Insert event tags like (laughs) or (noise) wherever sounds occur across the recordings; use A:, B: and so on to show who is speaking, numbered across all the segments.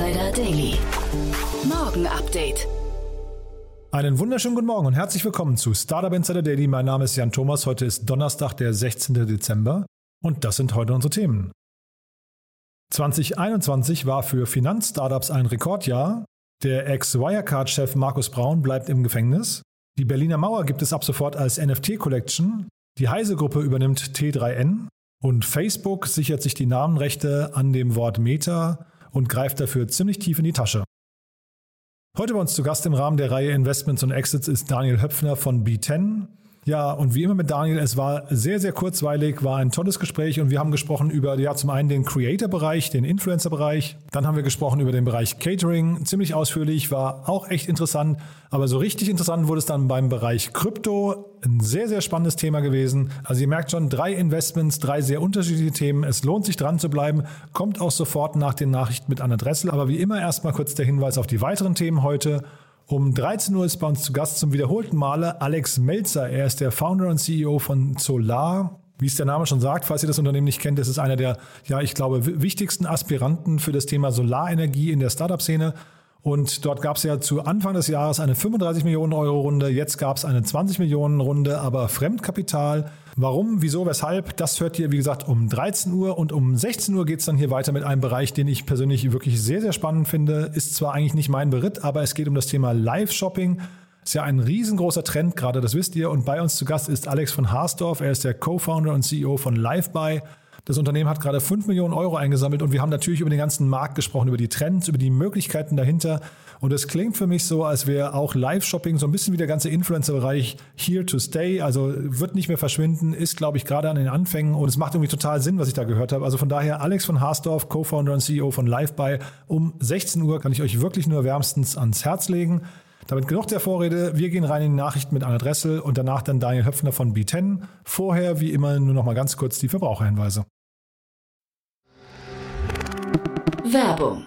A: Insider Daily. Morgen Update.
B: Einen wunderschönen guten Morgen und herzlich willkommen zu Startup Insider Daily. Mein Name ist Jan Thomas. Heute ist Donnerstag, der 16. Dezember und das sind heute unsere Themen. 2021 war für Finanzstartups ein Rekordjahr. Der Ex-Wirecard-Chef Markus Braun bleibt im Gefängnis. Die Berliner Mauer gibt es ab sofort als NFT-Collection. Die Heise-Gruppe übernimmt T3N. Und Facebook sichert sich die Namenrechte an dem Wort Meta und greift dafür ziemlich tief in die Tasche. Heute bei uns zu Gast im Rahmen der Reihe Investments und Exits ist Daniel Höpfner von B10. Ja, und wie immer mit Daniel, es war sehr, sehr kurzweilig, war ein tolles Gespräch und wir haben gesprochen über, ja, zum einen den Creator-Bereich, den Influencer-Bereich, dann haben wir gesprochen über den Bereich Catering, ziemlich ausführlich, war auch echt interessant, aber so richtig interessant wurde es dann beim Bereich Krypto, ein sehr, sehr spannendes Thema gewesen. Also ihr merkt schon, drei Investments, drei sehr unterschiedliche Themen, es lohnt sich dran zu bleiben, kommt auch sofort nach den Nachrichten mit Anna Dressel, aber wie immer erstmal kurz der Hinweis auf die weiteren Themen heute. Um 13 Uhr ist bei uns zu Gast zum wiederholten Male Alex Melzer. Er ist der Founder und CEO von Solar. Wie es der Name schon sagt, falls ihr das Unternehmen nicht kennt, das ist einer der, ja, ich glaube, wichtigsten Aspiranten für das Thema Solarenergie in der Startup-Szene. Und dort gab es ja zu Anfang des Jahres eine 35 Millionen Euro Runde, jetzt gab es eine 20 Millionen Runde, aber Fremdkapital. Warum, wieso, weshalb, das hört ihr, wie gesagt, um 13 Uhr und um 16 Uhr geht es dann hier weiter mit einem Bereich, den ich persönlich wirklich sehr, sehr spannend finde. Ist zwar eigentlich nicht mein Beritt, aber es geht um das Thema Live-Shopping. Ist ja ein riesengroßer Trend gerade, das wisst ihr. Und bei uns zu Gast ist Alex von Haasdorf. Er ist der Co-Founder und CEO von LiveBuy. Das Unternehmen hat gerade 5 Millionen Euro eingesammelt und wir haben natürlich über den ganzen Markt gesprochen, über die Trends, über die Möglichkeiten dahinter. Und es klingt für mich so, als wäre auch Live-Shopping so ein bisschen wie der ganze Influencer-Bereich here to stay. Also wird nicht mehr verschwinden, ist, glaube ich, gerade an den Anfängen und es macht irgendwie total Sinn, was ich da gehört habe. Also von daher Alex von Haasdorf, Co-Founder und CEO von LiveBuy. Um 16 Uhr kann ich euch wirklich nur wärmstens ans Herz legen. Damit genug der Vorrede. Wir gehen rein in die Nachrichten mit Anna Dressel und danach dann Daniel Höpfner von B10. Vorher, wie immer, nur noch mal ganz kurz die Verbraucherhinweise.
A: Werbung.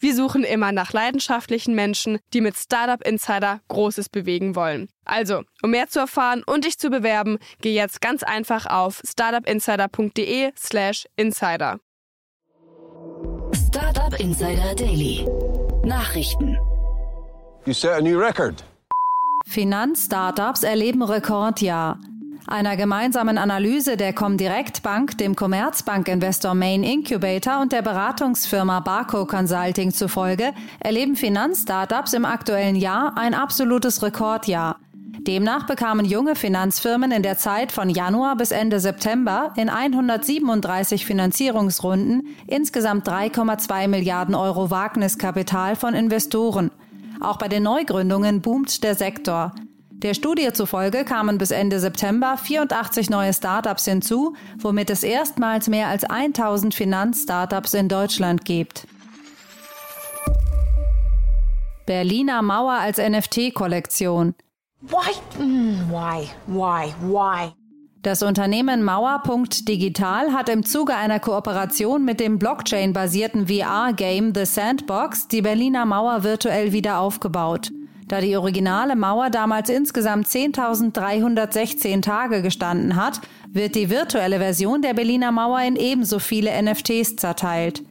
C: Wir suchen immer nach leidenschaftlichen Menschen, die mit Startup Insider Großes bewegen wollen. Also, um mehr zu erfahren und dich zu bewerben, geh jetzt ganz einfach auf startupinsider.de/slash insider.
A: Startup Insider Daily. Nachrichten.
D: You set a new record.
E: Finanzstartups erleben Rekordjahr. Einer gemeinsamen Analyse der Comdirect Bank, dem Commerzbank-Investor Main Incubator und der Beratungsfirma Barco Consulting zufolge erleben Finanzstartups im aktuellen Jahr ein absolutes Rekordjahr. Demnach bekamen junge Finanzfirmen in der Zeit von Januar bis Ende September in 137 Finanzierungsrunden insgesamt 3,2 Milliarden Euro Wagniskapital von Investoren. Auch bei den Neugründungen boomt der Sektor. Der Studie zufolge kamen bis Ende September 84 neue Startups hinzu, womit es erstmals mehr als 1000 Finanzstartups in Deutschland gibt. Berliner Mauer als NFT-Kollektion.
F: Why? Mm, why? Why? Why?
E: Das Unternehmen Mauer.digital hat im Zuge einer Kooperation mit dem Blockchain-basierten VR-Game The Sandbox die Berliner Mauer virtuell wieder aufgebaut. Da die originale Mauer damals insgesamt 10.316 Tage gestanden hat, wird die virtuelle Version der Berliner Mauer in ebenso viele NFTs zerteilt.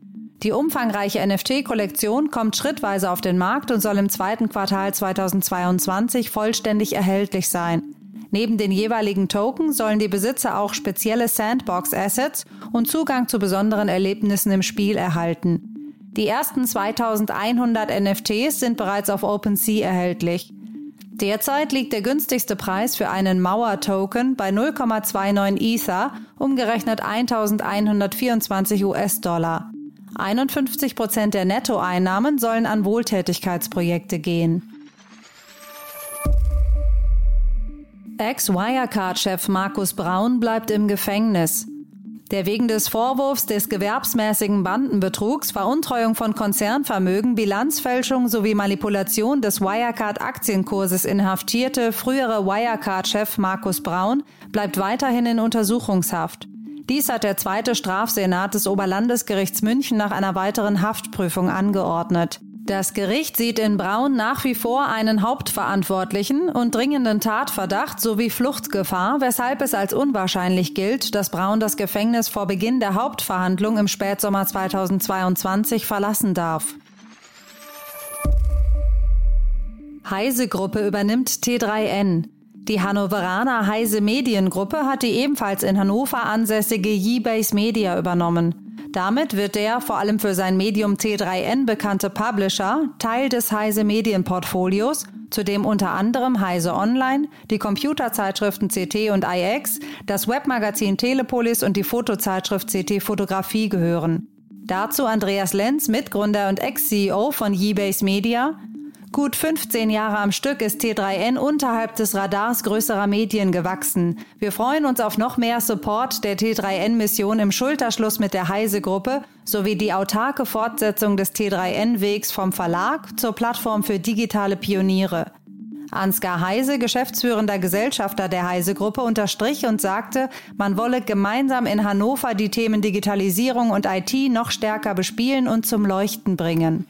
E: Die umfangreiche NFT-Kollektion kommt schrittweise auf den Markt und soll im zweiten Quartal 2022 vollständig erhältlich sein. Neben den jeweiligen Token sollen die Besitzer auch spezielle Sandbox-Assets und Zugang zu besonderen Erlebnissen im Spiel erhalten. Die ersten 2100 NFTs sind bereits auf OpenSea erhältlich. Derzeit liegt der günstigste Preis für einen Mauer-Token bei 0,29 Ether, umgerechnet 1124 US-Dollar. 51 Prozent der Nettoeinnahmen sollen an Wohltätigkeitsprojekte gehen. Ex-Wirecard-Chef Markus Braun bleibt im Gefängnis. Der wegen des Vorwurfs des gewerbsmäßigen Bandenbetrugs, Veruntreuung von Konzernvermögen, Bilanzfälschung sowie Manipulation des Wirecard-Aktienkurses inhaftierte frühere Wirecard-Chef Markus Braun bleibt weiterhin in Untersuchungshaft. Dies hat der zweite Strafsenat des Oberlandesgerichts München nach einer weiteren Haftprüfung angeordnet. Das Gericht sieht in Braun nach wie vor einen Hauptverantwortlichen und dringenden Tatverdacht sowie Fluchtgefahr, weshalb es als unwahrscheinlich gilt, dass Braun das Gefängnis vor Beginn der Hauptverhandlung im Spätsommer 2022 verlassen darf. Heise Gruppe übernimmt T3N. Die Hannoveraner Heise Mediengruppe hat die ebenfalls in Hannover ansässige Yeebase Media übernommen. Damit wird der vor allem für sein Medium T3N bekannte Publisher Teil des Heise Medienportfolios, zu dem unter anderem Heise Online, die Computerzeitschriften CT und IX, das Webmagazin Telepolis und die Fotozeitschrift CT Fotografie gehören. Dazu Andreas Lenz, Mitgründer und Ex-CEO von Yeebase Media, Gut 15 Jahre am Stück ist T3N unterhalb des Radars größerer Medien gewachsen. Wir freuen uns auf noch mehr Support der T3N-Mission im Schulterschluss mit der Heise-Gruppe sowie die autarke Fortsetzung des T3N-Wegs vom Verlag zur Plattform für digitale Pioniere. Ansgar Heise, geschäftsführender Gesellschafter der Heise-Gruppe, unterstrich und sagte, man wolle gemeinsam in Hannover die Themen Digitalisierung und IT noch stärker bespielen und zum Leuchten bringen.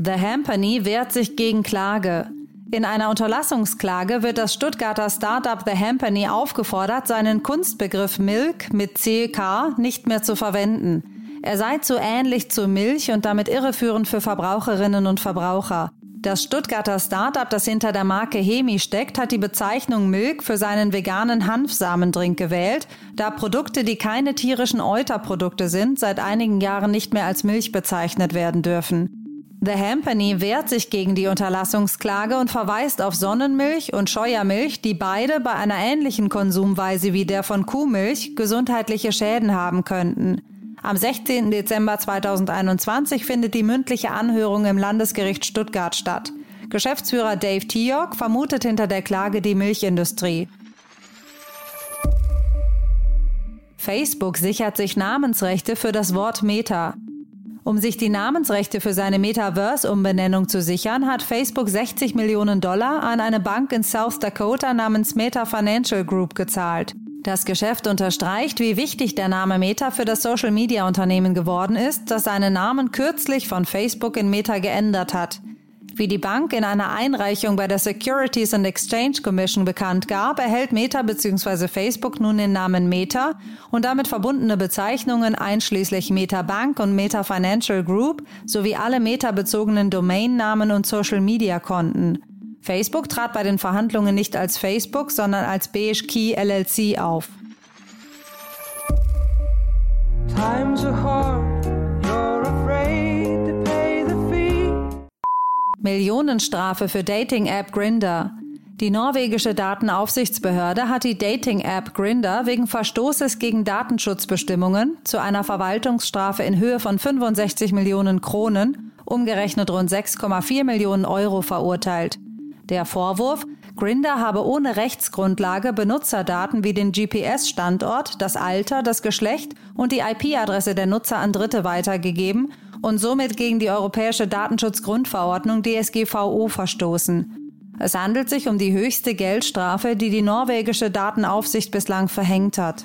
E: The Hampany wehrt sich gegen Klage. In einer Unterlassungsklage wird das Stuttgarter Startup The Hampany aufgefordert, seinen Kunstbegriff Milk mit CK nicht mehr zu verwenden. Er sei zu ähnlich zu Milch und damit irreführend für Verbraucherinnen und Verbraucher. Das Stuttgarter Startup, das hinter der Marke Hemi steckt, hat die Bezeichnung Milk für seinen veganen Hanfsamendrink gewählt, da Produkte, die keine tierischen Euterprodukte sind, seit einigen Jahren nicht mehr als Milch bezeichnet werden dürfen. The Hampany wehrt sich gegen die Unterlassungsklage und verweist auf Sonnenmilch und Scheuermilch, die beide bei einer ähnlichen Konsumweise wie der von Kuhmilch gesundheitliche Schäden haben könnten. Am 16. Dezember 2021 findet die mündliche Anhörung im Landesgericht Stuttgart statt. Geschäftsführer Dave Tiok vermutet hinter der Klage die Milchindustrie. Facebook sichert sich Namensrechte für das Wort Meta. Um sich die Namensrechte für seine Metaverse-Umbenennung zu sichern, hat Facebook 60 Millionen Dollar an eine Bank in South Dakota namens Meta Financial Group gezahlt. Das Geschäft unterstreicht, wie wichtig der Name Meta für das Social-Media-Unternehmen geworden ist, das seinen Namen kürzlich von Facebook in Meta geändert hat. Wie die Bank in einer Einreichung bei der Securities and Exchange Commission bekannt gab, erhält Meta bzw. Facebook nun den Namen Meta und damit verbundene Bezeichnungen einschließlich Meta Bank und Meta Financial Group sowie alle Meta-bezogenen Domainnamen und Social-Media-Konten. Facebook trat bei den Verhandlungen nicht als Facebook, sondern als Beige Key LLC auf. Times are hard, you're Millionenstrafe für Dating-App Grinder. Die norwegische Datenaufsichtsbehörde hat die Dating-App Grinder wegen Verstoßes gegen Datenschutzbestimmungen zu einer Verwaltungsstrafe in Höhe von 65 Millionen Kronen, umgerechnet rund 6,4 Millionen Euro verurteilt. Der Vorwurf, Grinder habe ohne Rechtsgrundlage Benutzerdaten wie den GPS-Standort, das Alter, das Geschlecht und die IP-Adresse der Nutzer an Dritte weitergegeben und somit gegen die Europäische Datenschutzgrundverordnung DSGVO verstoßen. Es handelt sich um die höchste Geldstrafe, die die norwegische Datenaufsicht bislang verhängt hat.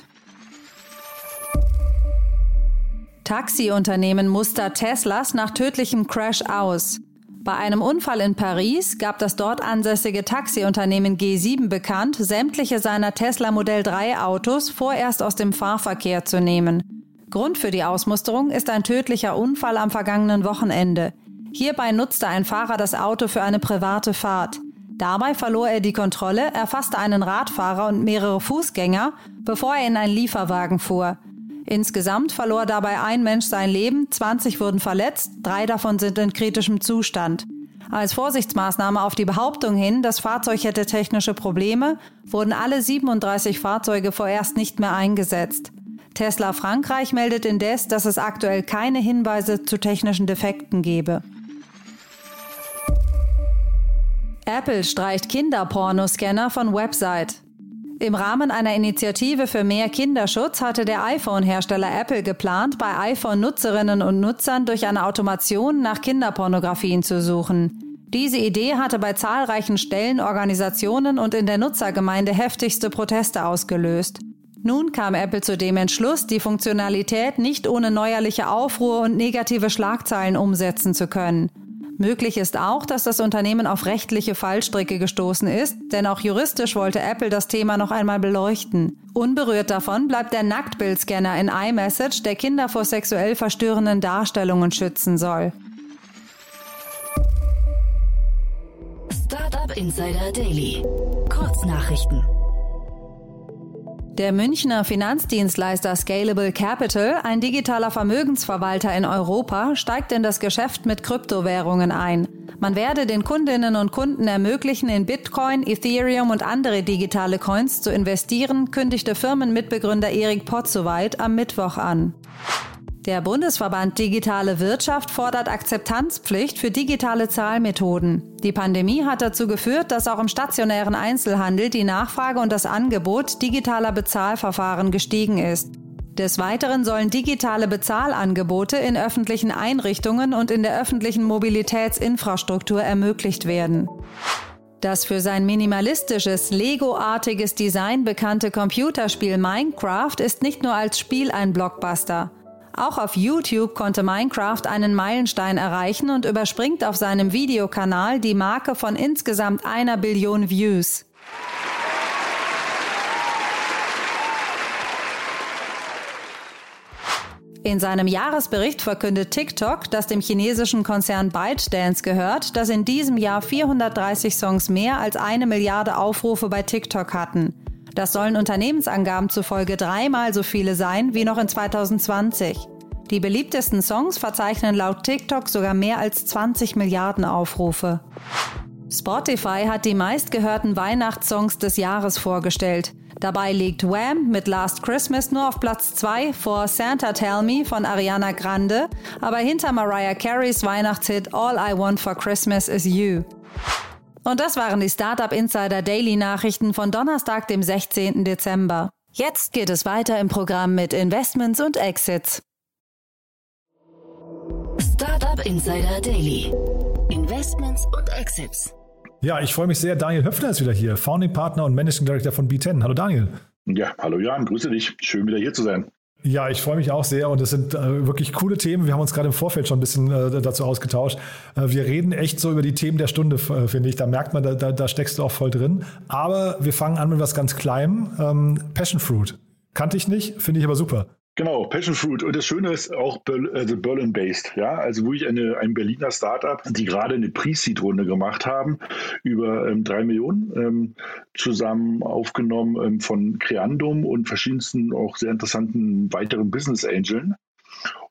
E: Taxiunternehmen muster Teslas nach tödlichem Crash aus. Bei einem Unfall in Paris gab das dort ansässige Taxiunternehmen G7 bekannt, sämtliche seiner Tesla Modell 3 Autos vorerst aus dem Fahrverkehr zu nehmen. Grund für die Ausmusterung ist ein tödlicher Unfall am vergangenen Wochenende. Hierbei nutzte ein Fahrer das Auto für eine private Fahrt. Dabei verlor er die Kontrolle, erfasste einen Radfahrer und mehrere Fußgänger, bevor er in einen Lieferwagen fuhr. Insgesamt verlor dabei ein Mensch sein Leben, 20 wurden verletzt, drei davon sind in kritischem Zustand. Als Vorsichtsmaßnahme auf die Behauptung hin, das Fahrzeug hätte technische Probleme, wurden alle 37 Fahrzeuge vorerst nicht mehr eingesetzt. Tesla Frankreich meldet indes, dass es aktuell keine Hinweise zu technischen Defekten gebe. Apple streicht Kinderpornoscanner von Website. Im Rahmen einer Initiative für mehr Kinderschutz hatte der iPhone-Hersteller Apple geplant, bei iPhone-Nutzerinnen und Nutzern durch eine Automation nach Kinderpornografien zu suchen. Diese Idee hatte bei zahlreichen Stellen, Organisationen und in der Nutzergemeinde heftigste Proteste ausgelöst. Nun kam Apple zu dem Entschluss, die Funktionalität nicht ohne neuerliche Aufruhr und negative Schlagzeilen umsetzen zu können. Möglich ist auch, dass das Unternehmen auf rechtliche Fallstricke gestoßen ist, denn auch juristisch wollte Apple das Thema noch einmal beleuchten. Unberührt davon bleibt der Nacktbildscanner in iMessage, der Kinder vor sexuell verstörenden Darstellungen schützen soll.
A: Startup Insider Daily. Kurznachrichten.
E: Der Münchner Finanzdienstleister Scalable Capital, ein digitaler Vermögensverwalter in Europa, steigt in das Geschäft mit Kryptowährungen ein. Man werde den Kundinnen und Kunden ermöglichen, in Bitcoin, Ethereum und andere digitale Coins zu investieren, kündigte Firmenmitbegründer Erik Potzowait am Mittwoch an. Der Bundesverband Digitale Wirtschaft fordert Akzeptanzpflicht für digitale Zahlmethoden. Die Pandemie hat dazu geführt, dass auch im stationären Einzelhandel die Nachfrage und das Angebot digitaler Bezahlverfahren gestiegen ist. Des Weiteren sollen digitale Bezahlangebote in öffentlichen Einrichtungen und in der öffentlichen Mobilitätsinfrastruktur ermöglicht werden. Das für sein minimalistisches, Lego-artiges Design bekannte Computerspiel Minecraft ist nicht nur als Spiel ein Blockbuster. Auch auf YouTube konnte Minecraft einen Meilenstein erreichen und überspringt auf seinem Videokanal die Marke von insgesamt einer Billion Views. In seinem Jahresbericht verkündet TikTok, das dem chinesischen Konzern ByteDance gehört, dass in diesem Jahr 430 Songs mehr als eine Milliarde Aufrufe bei TikTok hatten. Das sollen Unternehmensangaben zufolge dreimal so viele sein wie noch in 2020. Die beliebtesten Songs verzeichnen laut TikTok sogar mehr als 20 Milliarden Aufrufe. Spotify hat die meistgehörten Weihnachtssongs des Jahres vorgestellt. Dabei liegt Wham mit Last Christmas nur auf Platz 2 vor Santa Tell Me von Ariana Grande, aber hinter Mariah Careys Weihnachtshit All I Want for Christmas is You. Und das waren die Startup Insider Daily Nachrichten von Donnerstag, dem 16. Dezember. Jetzt geht es weiter im Programm mit Investments und Exits.
A: Startup Insider Daily. Investments und Exits.
B: Ja, ich freue mich sehr. Daniel Höfner ist wieder hier, Founding Partner und Managing Director von B10. Hallo Daniel.
G: Ja, hallo Jan, grüße dich. Schön wieder hier zu sein.
B: Ja, ich freue mich auch sehr und es sind äh, wirklich coole Themen. Wir haben uns gerade im Vorfeld schon ein bisschen äh, dazu ausgetauscht. Äh, wir reden echt so über die Themen der Stunde, äh, finde ich. Da merkt man, da, da, da, steckst du auch voll drin. Aber wir fangen an mit was ganz Kleinem. Ähm, Passion Fruit. Kannte ich nicht, finde ich aber super.
G: Genau, Passion Fruit. Und das Schöne ist auch also Berlin-based. Ja, also wirklich eine, ein Berliner Startup, die gerade eine Pre-Seed-Runde gemacht haben, über ähm, drei Millionen, ähm, zusammen aufgenommen ähm, von Creandum und verschiedensten auch sehr interessanten weiteren Business Angeln.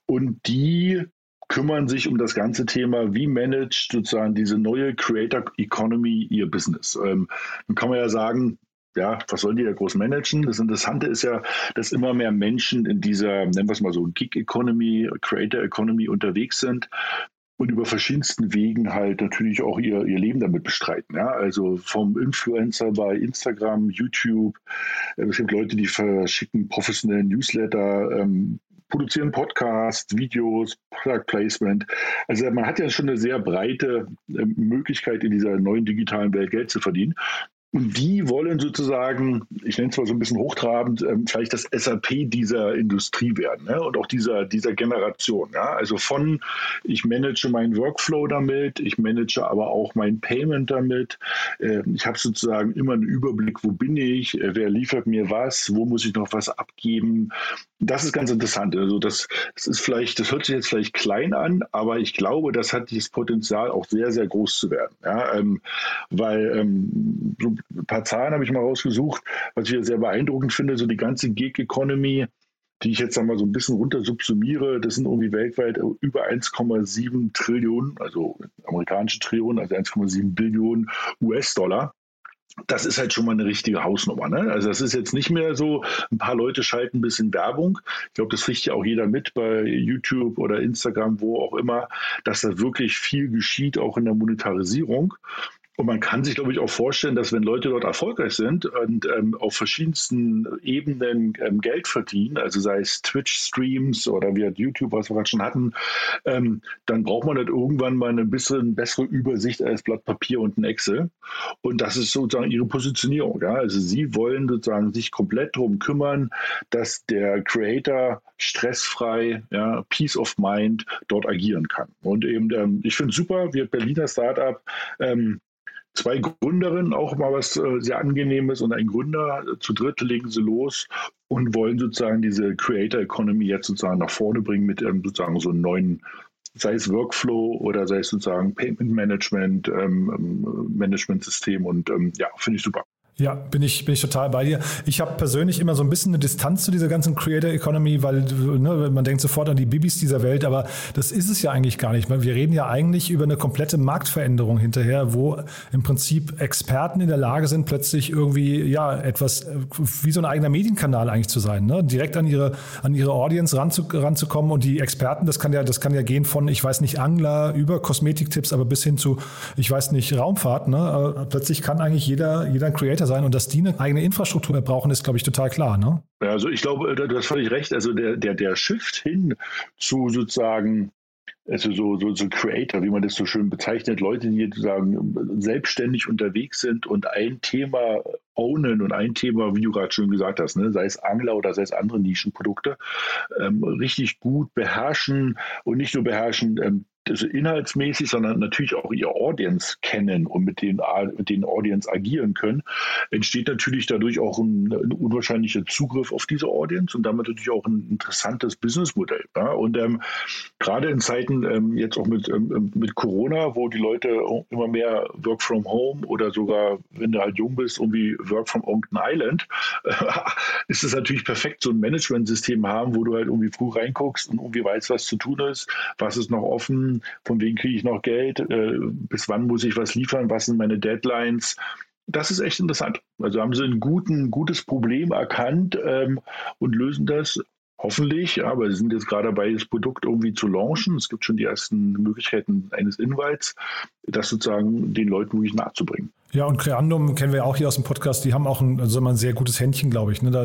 G: Und die kümmern sich um das ganze Thema, wie managt sozusagen diese neue Creator Economy ihr Business. Ähm, dann kann man ja sagen, ja, was sollen die da groß managen? Das Interessante ist ja, dass immer mehr Menschen in dieser, nennen wir es mal so, Gig Economy, Creator Economy unterwegs sind und über verschiedensten Wegen halt natürlich auch ihr, ihr Leben damit bestreiten. Ja? Also vom Influencer bei Instagram, YouTube. Äh, es gibt Leute, die verschicken professionellen Newsletter, ähm, produzieren Podcasts, Videos, Product Placement. Also man hat ja schon eine sehr breite äh, Möglichkeit in dieser neuen digitalen Welt Geld zu verdienen. Und die wollen sozusagen, ich nenne es mal so ein bisschen hochtrabend, ähm, vielleicht das SAP dieser Industrie werden ne? und auch dieser, dieser Generation. Ja? Also von, ich manage meinen Workflow damit, ich manage aber auch mein Payment damit. Äh, ich habe sozusagen immer einen Überblick, wo bin ich, äh, wer liefert mir was, wo muss ich noch was abgeben. Das ist ganz interessant. Also das, das ist vielleicht, das hört sich jetzt vielleicht klein an, aber ich glaube, das hat das Potenzial auch sehr, sehr groß zu werden. Ja? Ähm, weil ähm, so ein paar Zahlen habe ich mal rausgesucht, was ich sehr beeindruckend finde. So die ganze Gig Economy die ich jetzt einmal so ein bisschen runter subsumiere, das sind irgendwie weltweit über 1,7 Trillionen, also amerikanische Trillionen, also 1,7 Billionen US-Dollar das ist halt schon mal eine richtige Hausnummer. Ne? Also das ist jetzt nicht mehr so, ein paar Leute schalten ein bisschen Werbung. Ich glaube, das kriegt ja auch jeder mit bei YouTube oder Instagram, wo auch immer, dass da wirklich viel geschieht, auch in der Monetarisierung. Und man kann sich, glaube ich, auch vorstellen, dass wenn Leute dort erfolgreich sind und ähm, auf verschiedensten Ebenen ähm, Geld verdienen, also sei es Twitch-Streams oder wie YouTube, was wir gerade schon hatten, ähm, dann braucht man halt irgendwann mal eine bisschen bessere Übersicht als Blatt Papier und ein Excel. Und das ist sozusagen ihre Positionierung. Ja? Also sie wollen sozusagen sich komplett darum kümmern, dass der Creator stressfrei, ja, Peace of Mind dort agieren kann. Und eben, ähm, ich finde super, wir Berliner Startup, ähm, zwei Gründerinnen, auch mal was äh, sehr angenehmes und ein Gründer. Zu dritt legen sie los und wollen sozusagen diese Creator Economy jetzt sozusagen nach vorne bringen mit ähm, sozusagen so einem neuen, sei es Workflow oder sei es sozusagen Payment Management, ähm, ähm Management System und ähm, ja, finde ich super.
B: Ja, bin ich, bin ich total bei dir. Ich habe persönlich immer so ein bisschen eine Distanz zu dieser ganzen Creator Economy, weil ne, man denkt sofort an die Bibis dieser Welt, aber das ist es ja eigentlich gar nicht. Wir reden ja eigentlich über eine komplette Marktveränderung hinterher, wo im Prinzip Experten in der Lage sind, plötzlich irgendwie ja etwas wie so ein eigener Medienkanal eigentlich zu sein, ne? direkt an ihre an ihre Audience ranzu, ranzukommen und die Experten, das kann ja das kann ja gehen von ich weiß nicht Angler über Kosmetiktipps, aber bis hin zu ich weiß nicht Raumfahrt. Ne? Plötzlich kann eigentlich jeder jeder Creator Creator sein und dass die eine eigene Infrastruktur brauchen, ist, glaube ich, total klar. Ne?
G: Ja, also ich glaube, du hast völlig recht. Also der, der, der Shift hin zu sozusagen also so, so, so Creator, wie man das so schön bezeichnet, Leute, die sozusagen selbstständig unterwegs sind und ein Thema ownen und ein Thema, wie du gerade schon gesagt hast, ne, sei es Angler oder sei es andere Nischenprodukte, ähm, richtig gut beherrschen und nicht nur beherrschen, ähm, also inhaltsmäßig, sondern natürlich auch ihr Audience kennen und mit den, mit den Audience agieren können, entsteht natürlich dadurch auch ein, ein unwahrscheinlicher Zugriff auf diese Audience und damit natürlich auch ein interessantes Businessmodell. Ja? Und ähm, gerade in Zeiten ähm, jetzt auch mit, ähm, mit Corona, wo die Leute immer mehr Work from Home oder sogar, wenn du halt jung bist, irgendwie Work from Onkton Island, (laughs) ist es natürlich perfekt, so ein Management-System haben, wo du halt irgendwie früh reinguckst und irgendwie weißt, was zu tun ist, was ist noch offen, von wem kriege ich noch Geld, äh, bis wann muss ich was liefern, was sind meine Deadlines. Das ist echt interessant. Also haben sie ein guten, gutes Problem erkannt ähm, und lösen das hoffentlich, aber sie sind jetzt gerade dabei, das Produkt irgendwie zu launchen. Es gibt schon die ersten Möglichkeiten eines Invites, das sozusagen den Leuten wirklich nahezubringen.
B: Ja, und Creandum kennen wir auch hier aus dem Podcast, die haben auch ein, also ein sehr gutes Händchen, glaube ich. Ne? Da,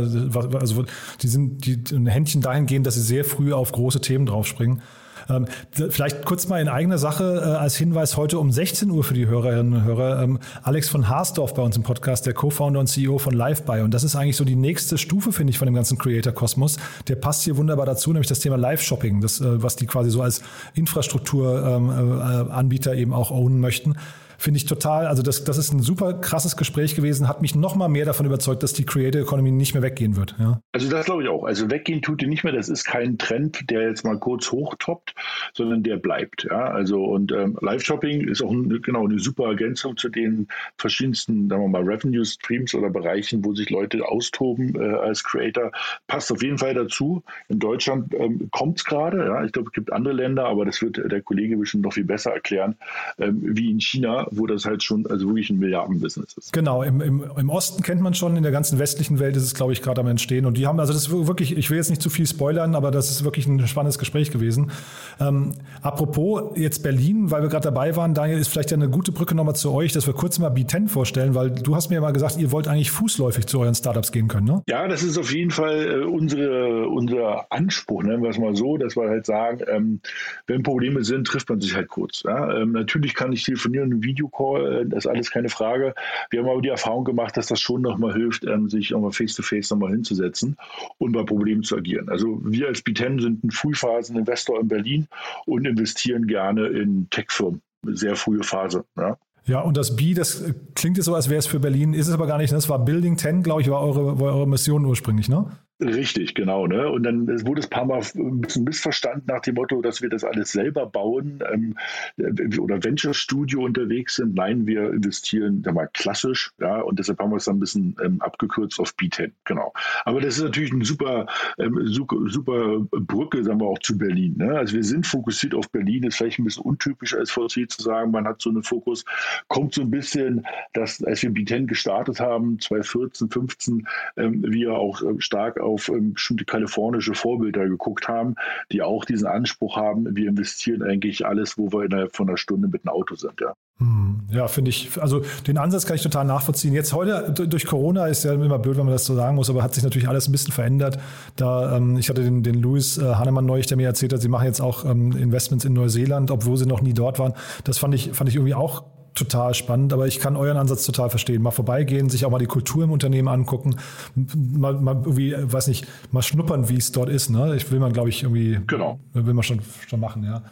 B: also die sind die, ein Händchen dahingehend, dass sie sehr früh auf große Themen draufspringen. Ähm, vielleicht kurz mal in eigener Sache äh, als Hinweis heute um 16 Uhr für die Hörerinnen und Hörer. Ähm, Alex von Haasdorf bei uns im Podcast, der Co-Founder und CEO von LiveBuy. Und das ist eigentlich so die nächste Stufe, finde ich, von dem ganzen Creator-Kosmos. Der passt hier wunderbar dazu, nämlich das Thema Live-Shopping, das, äh, was die quasi so als Infrastrukturanbieter ähm, äh, eben auch ownen möchten. Finde ich total, also das, das ist ein super krasses Gespräch gewesen, hat mich noch mal mehr davon überzeugt, dass die Creator Economy nicht mehr weggehen wird. Ja.
G: Also das glaube ich auch. Also weggehen tut die nicht mehr. Das ist kein Trend, der jetzt mal kurz hochtoppt, sondern der bleibt. Ja. Also und ähm, Live-Shopping ist auch ein, genau eine super Ergänzung zu den verschiedensten, sagen wir mal, Revenue-Streams oder Bereichen, wo sich Leute austoben äh, als Creator. Passt auf jeden Fall dazu. In Deutschland ähm, kommt es gerade. Ja. Ich glaube, es gibt andere Länder, aber das wird der Kollege bestimmt noch viel besser erklären, ähm, wie in China wo das halt schon also wirklich ein Milliardenbusiness ist.
B: Genau, im, im, im Osten kennt man schon, in der ganzen westlichen Welt ist es, glaube ich, gerade am Entstehen. Und die haben, also das ist wirklich, ich will jetzt nicht zu viel spoilern, aber das ist wirklich ein spannendes Gespräch gewesen. Ähm, apropos jetzt Berlin, weil wir gerade dabei waren, Daniel, ist vielleicht ja eine gute Brücke nochmal zu euch, dass wir kurz mal B10 vorstellen, weil du hast mir ja mal gesagt, ihr wollt eigentlich fußläufig zu euren Startups gehen können, ne?
G: Ja, das ist auf jeden Fall äh, unsere, unser Anspruch, nennen wir es mal so, dass wir halt sagen, ähm, wenn Probleme sind, trifft man sich halt kurz. Ja? Ähm, natürlich kann ich telefonieren und Video Videocall, äh, das ist alles keine Frage. Wir haben aber die Erfahrung gemacht, dass das schon nochmal hilft, ähm, sich nochmal face-to-face nochmal hinzusetzen und bei Problemen zu agieren. Also wir als B10 sind ein Frühphasen-Investor in Berlin und investieren gerne in Tech-Firmen. Sehr frühe Phase. Ja.
B: Ja, und das B, das klingt jetzt so, als wäre es für Berlin, ist es aber gar nicht. Das war Building 10, glaube ich, war eure, war eure Mission ursprünglich, ne?
G: Richtig, genau. Ne? Und dann wurde es ein paar Mal ein bisschen missverstanden nach dem Motto, dass wir das alles selber bauen ähm, äh, oder Venture Studio unterwegs sind. Nein, wir investieren da mal klassisch, ja, und deshalb haben wir es dann ein bisschen ähm, abgekürzt auf B10, genau. Aber das ist natürlich eine super, ähm, super, Brücke, sagen wir auch zu Berlin. Ne? Also wir sind fokussiert auf Berlin, ist vielleicht ein bisschen untypisch als VC zu sagen, man hat so einen Fokus, kommt so ein bisschen, dass als wir B10 gestartet haben, 2014, 15, ähm, wir auch äh, stark auf ähm, bestimmte kalifornische Vorbilder geguckt haben, die auch diesen Anspruch haben, wir investieren eigentlich alles, wo wir innerhalb von einer Stunde mit einem Auto sind. Ja.
B: Hm, ja, finde ich, also den Ansatz kann ich total nachvollziehen. Jetzt heute durch Corona ist ja immer blöd, wenn man das so sagen muss, aber hat sich natürlich alles ein bisschen verändert. Da, ähm, ich hatte den, den Louis äh, Hannemann neulich, der mir erzählt hat, sie machen jetzt auch ähm, Investments in Neuseeland, obwohl sie noch nie dort waren. Das fand ich, fand ich irgendwie auch total spannend, aber ich kann euren Ansatz total verstehen. Mal vorbeigehen, sich auch mal die Kultur im Unternehmen angucken, mal, mal irgendwie, weiß nicht, mal schnuppern, wie es dort ist. Ne? Ich will man, glaube ich, irgendwie,
G: genau.
B: will man schon, schon machen, ja.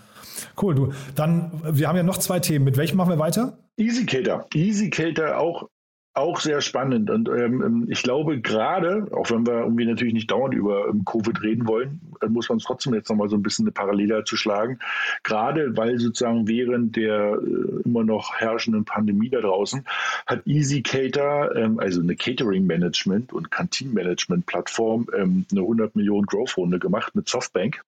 B: Cool, du. Dann, wir haben ja noch zwei Themen. Mit welchem machen wir weiter?
G: EasyCater. EasyCater auch auch sehr spannend. Und ähm, ähm, ich glaube, gerade, auch wenn wir irgendwie natürlich nicht dauernd über ähm, Covid reden wollen, äh, muss man es trotzdem jetzt nochmal so ein bisschen eine Parallele zu schlagen. Gerade weil sozusagen während der äh, immer noch herrschenden Pandemie da draußen hat EasyCater, ähm, also eine Catering Management und Canteen Management Plattform, ähm, eine 100 Millionen Growth Runde gemacht mit Softbank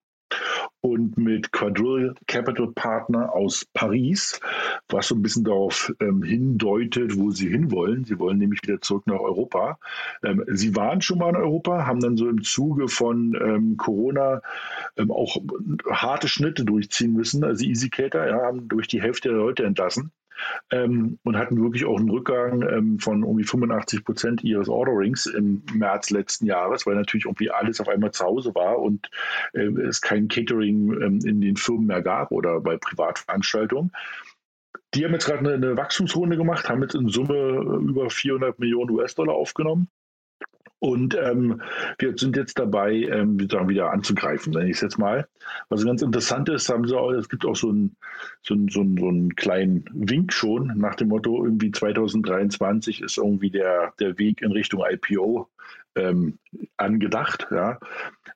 G: und mit Quadrille Capital Partner aus Paris, was so ein bisschen darauf ähm, hindeutet, wo sie hinwollen. Sie wollen nämlich wieder zurück nach Europa. Ähm, sie waren schon mal in Europa, haben dann so im Zuge von ähm, Corona ähm, auch harte Schnitte durchziehen müssen. Also EasyCater ja, haben durch die Hälfte der Leute entlassen ähm, und hatten wirklich auch einen Rückgang ähm, von irgendwie 85 Prozent ihres Orderings im März letzten Jahres, weil natürlich irgendwie alles auf einmal zu Hause war und äh, es kein Catering ähm, in den Firmen mehr gab oder bei Privatveranstaltungen. Die haben jetzt gerade eine, eine Wachstumsrunde gemacht, haben jetzt in Summe über 400 Millionen US-Dollar aufgenommen und ähm, wir sind jetzt dabei, ähm, wieder anzugreifen, nenne ich es jetzt mal. Was ganz interessant ist, haben sie auch, es gibt auch so einen, so, so, einen, so einen kleinen Wink schon nach dem Motto, irgendwie 2023 ist irgendwie der, der Weg in Richtung IPO ähm, angedacht, ja,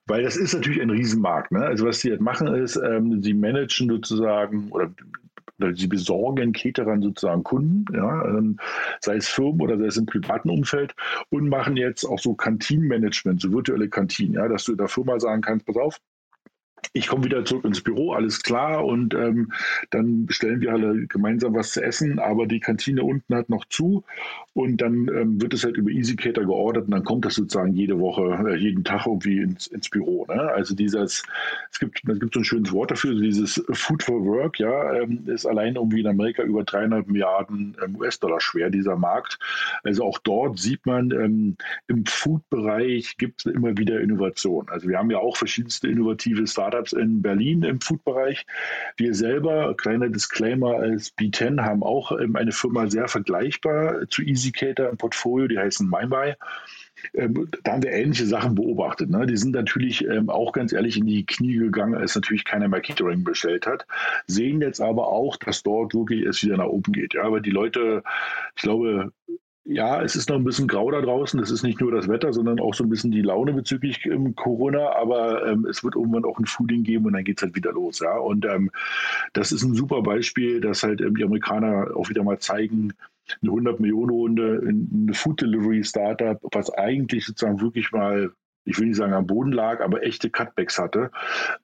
G: weil das ist natürlich ein Riesenmarkt. Ne? Also was sie jetzt machen ist, ähm, sie managen sozusagen oder oder sie besorgen Caterern sozusagen Kunden, ja, ähm, sei es Firmen oder sei es im privaten Umfeld und machen jetzt auch so Kantinenmanagement, so virtuelle Kantinen, ja, dass du der Firma sagen kannst, pass auf, ich komme wieder zurück ins Büro, alles klar. Und ähm, dann bestellen wir alle gemeinsam was zu essen. Aber die Kantine unten hat noch zu. Und dann ähm, wird es halt über EasyCater geordert. Und dann kommt das sozusagen jede Woche, äh, jeden Tag irgendwie ins, ins Büro. Ne? Also dieses, es gibt, es gibt so ein schönes Wort dafür, dieses Food for Work, ja, ähm, ist allein irgendwie in Amerika über dreieinhalb Milliarden ähm, US-Dollar schwer, dieser Markt. Also auch dort sieht man, ähm, im Food-Bereich gibt es immer wieder Innovation. Also wir haben ja auch verschiedenste innovative Startups Startups in Berlin im Food-Bereich. Wir selber, kleiner Disclaimer als B10, haben auch ähm, eine Firma sehr vergleichbar zu EasyCater im Portfolio, die heißen MyBuy. Ähm, da haben wir ähnliche Sachen beobachtet. Ne? Die sind natürlich ähm, auch ganz ehrlich in die Knie gegangen, als natürlich keiner mehr Catering bestellt hat. Sehen jetzt aber auch, dass dort wirklich es wieder nach oben geht. Ja, aber die Leute, ich glaube, ja, es ist noch ein bisschen grau da draußen. Es ist nicht nur das Wetter, sondern auch so ein bisschen die Laune bezüglich ähm, Corona. Aber ähm, es wird irgendwann auch ein Fooding geben und dann geht es halt wieder los. Ja, und ähm, das ist ein super Beispiel, dass halt ähm, die Amerikaner auch wieder mal zeigen, eine 100 Millionen Runde, eine Food Delivery Startup, was eigentlich sozusagen wirklich mal, ich will nicht sagen am Boden lag, aber echte Cutbacks hatte.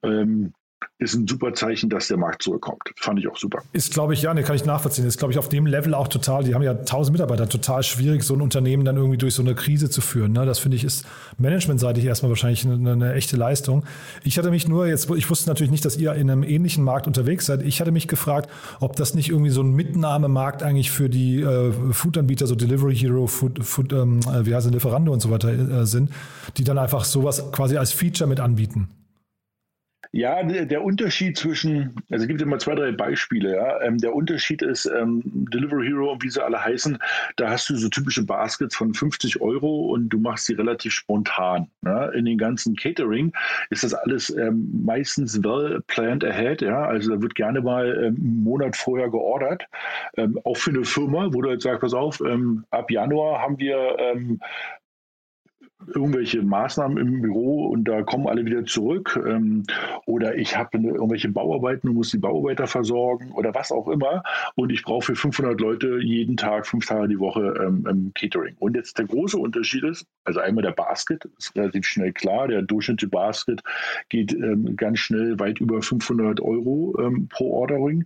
G: Ähm, ist ein super Zeichen, dass der Markt zurückkommt. Fand ich auch super.
B: Ist, glaube ich, ja, ne, kann ich nachvollziehen. Ist, glaube ich, auf dem Level auch total, die haben ja tausend Mitarbeiter, total schwierig, so ein Unternehmen dann irgendwie durch so eine Krise zu führen. Ne? Das finde ich ist managementseitig erstmal wahrscheinlich eine, eine, echte Leistung. Ich hatte mich nur jetzt, ich wusste natürlich nicht, dass ihr in einem ähnlichen Markt unterwegs seid. Ich hatte mich gefragt, ob das nicht irgendwie so ein Mitnahmemarkt eigentlich für die äh, Food-Anbieter, so Delivery Hero, Food, Food ähm, äh, wie heißt Lieferando und so weiter äh, sind, die dann einfach sowas quasi als Feature mit anbieten.
G: Ja, der Unterschied zwischen, also es gibt immer zwei, drei Beispiele. Ja. Ähm, der Unterschied ist ähm, Delivery Hero und wie sie alle heißen, da hast du so typische Baskets von 50 Euro und du machst sie relativ spontan. Ja. In den ganzen Catering ist das alles ähm, meistens well planned ahead. Ja. Also da wird gerne mal ähm, einen Monat vorher geordert. Ähm, auch für eine Firma, wo du jetzt sagst, pass auf, ähm, ab Januar haben wir irgendwelche Maßnahmen im Büro und da kommen alle wieder zurück ähm, oder ich habe irgendwelche Bauarbeiten und muss die Bauarbeiter versorgen oder was auch immer und ich brauche für 500 Leute jeden Tag, fünf Tage die Woche ähm, ähm, Catering. Und jetzt der große Unterschied ist, also einmal der Basket, ist relativ schnell klar, der durchschnittliche Basket geht ähm, ganz schnell weit über 500 Euro ähm, pro Ordering.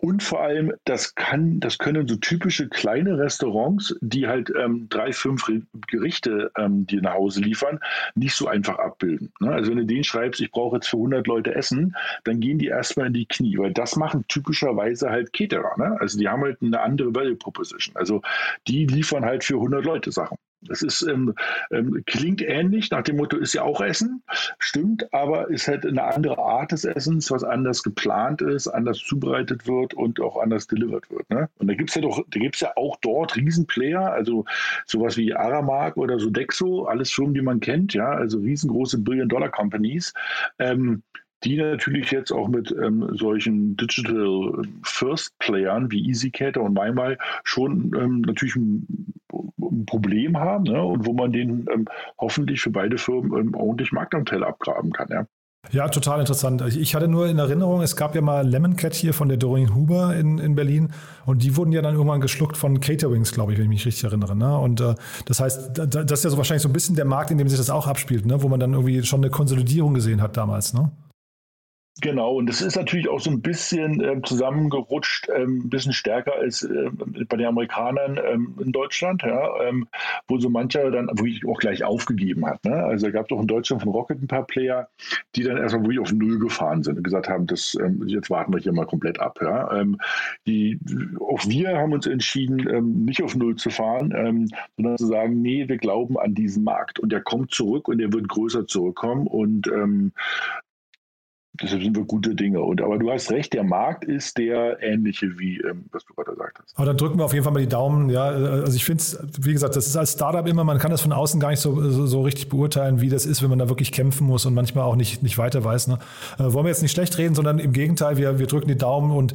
G: Und vor allem, das kann, das können so typische kleine Restaurants, die halt ähm, drei, fünf Gerichte ähm, dir nach Hause liefern, nicht so einfach abbilden. Ne? Also wenn du denen schreibst, ich brauche jetzt für 100 Leute Essen, dann gehen die erstmal in die Knie, weil das machen typischerweise halt Caterer. Ne? Also die haben halt eine andere Value Proposition. Also die liefern halt für 100 Leute Sachen. Das ist, ähm, ähm, klingt ähnlich, nach dem Motto ist ja auch Essen, stimmt, aber ist halt eine andere Art des Essens, was anders geplant ist, anders zubereitet wird und auch anders delivered wird. Ne? Und da gibt es ja doch, da gibt es ja auch dort Riesenplayer, also sowas wie Aramark oder Sodexo, alles Firmen, die man kennt, ja, also riesengroße Billion-Dollar-Companies. Ähm, die natürlich jetzt auch mit ähm, solchen Digital First Playern wie EasyCater und MyMy schon ähm, natürlich ein, Problem haben ne? und wo man den ähm, hoffentlich für beide Firmen ähm, ordentlich Marktanteil abgraben kann. Ja.
B: Ja, total interessant. Ich hatte nur in Erinnerung, es gab ja mal Lemon Cat hier von der Doreen Huber in, in Berlin und die wurden ja dann irgendwann geschluckt von Caterwings, glaube ich, wenn ich mich richtig erinnere. Ne? Und äh, das heißt, das ist ja so wahrscheinlich so ein bisschen der Markt, in dem sich das auch abspielt, ne? wo man dann irgendwie schon eine Konsolidierung gesehen hat damals. Ne?
G: Genau, und das ist natürlich auch so ein bisschen äh, zusammengerutscht, ähm, ein bisschen stärker als äh, bei den Amerikanern ähm, in Deutschland, ja, ähm, wo so mancher dann wirklich auch gleich aufgegeben hat. Ne? Also es gab doch in Deutschland von Rocket ein paar Player, die dann erstmal wirklich auf Null gefahren sind und gesagt haben, das, ähm, jetzt warten wir hier mal komplett ab. Ja? Die, auch wir haben uns entschieden, nicht auf Null zu fahren, sondern zu sagen, nee, wir glauben an diesen Markt und der kommt zurück und der wird größer zurückkommen und Deshalb sind wir gute Dinge. Und, aber du hast recht, der Markt ist der ähnliche, wie ähm, was du gerade gesagt hast.
B: Aber dann drücken wir auf jeden Fall mal die Daumen. Ja, also ich finde es, wie gesagt, das ist als Startup immer, man kann das von außen gar nicht so, so, so, richtig beurteilen, wie das ist, wenn man da wirklich kämpfen muss und manchmal auch nicht, nicht weiter weiß. Ne? Äh, wollen wir jetzt nicht schlecht reden, sondern im Gegenteil, wir, wir drücken die Daumen und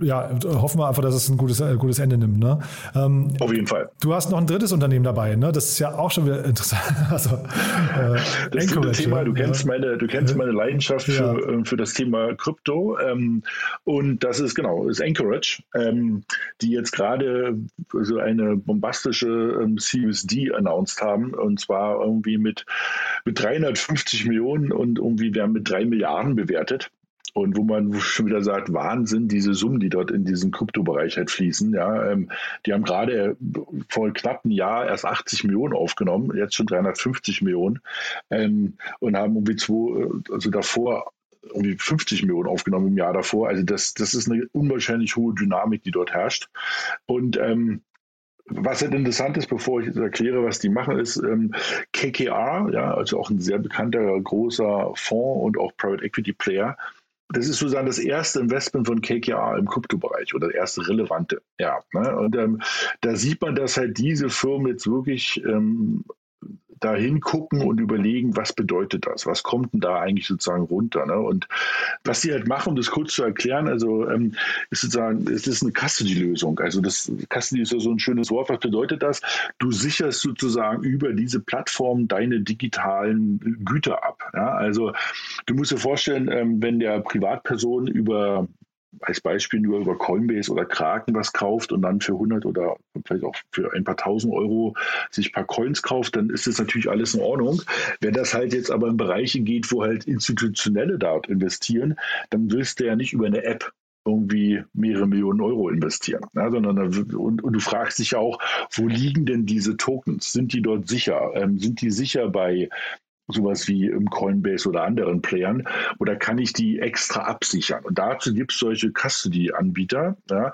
B: ja, hoffen wir einfach, dass es ein gutes, äh, gutes Ende nimmt. Ne?
G: Ähm, Auf jeden Fall.
B: Du hast noch ein drittes Unternehmen dabei, ne? Das ist ja auch schon wieder interessant. (laughs) Also,
G: äh, das ist ein Thema, du kennst meine, du kennst meine Leidenschaft für, ja. Ähm, für das Thema Krypto. Ähm, und das ist genau, ist Anchorage, ähm, die jetzt gerade so eine bombastische ähm, CUSD announced haben. Und zwar irgendwie mit, mit 350 Millionen und irgendwie werden mit drei Milliarden bewertet. Und wo man (laughs) schon wieder sagt, Wahnsinn, diese Summen, die dort in diesen Kryptobereich halt fließen. Ja, ähm, die haben gerade vor knapp einem Jahr erst 80 Millionen aufgenommen, jetzt schon 350 Millionen ähm, und haben irgendwie zwei, also davor irgendwie 50 Millionen aufgenommen im Jahr davor. Also das, das ist eine unwahrscheinlich hohe Dynamik, die dort herrscht. Und ähm, was halt interessant ist, bevor ich erkläre, was die machen, ist ähm, KKR, ja, also auch ein sehr bekannter großer Fonds und auch Private Equity Player, das ist sozusagen das erste Investment von KKR im Kryptobereich oder das erste relevante. Ja, ne? Und ähm, da sieht man, dass halt diese Firmen jetzt wirklich ähm, da hingucken und überlegen, was bedeutet das? Was kommt denn da eigentlich sozusagen runter? Ne? Und was sie halt machen, um das kurz zu erklären, also ähm, ist sozusagen, es ist eine Custody-Lösung. Also das Custody ist ja so ein schönes Wort. Was bedeutet das? Du sicherst sozusagen über diese Plattform deine digitalen Güter ab. Ja? Also du musst dir vorstellen, ähm, wenn der Privatperson über als Beispiel nur über Coinbase oder Kraken was kauft und dann für 100 oder vielleicht auch für ein paar tausend Euro sich ein paar Coins kauft, dann ist das natürlich alles in Ordnung. Wenn das halt jetzt aber in Bereiche geht, wo halt Institutionelle dort investieren, dann willst du ja nicht über eine App irgendwie mehrere Millionen Euro investieren. Ja, sondern und, und, du fragst dich ja auch, wo liegen denn diese Tokens? Sind die dort sicher? Ähm, sind die sicher bei sowas wie im Coinbase oder anderen Playern, oder kann ich die extra absichern? Und dazu gibt es solche Custody-Anbieter, ja,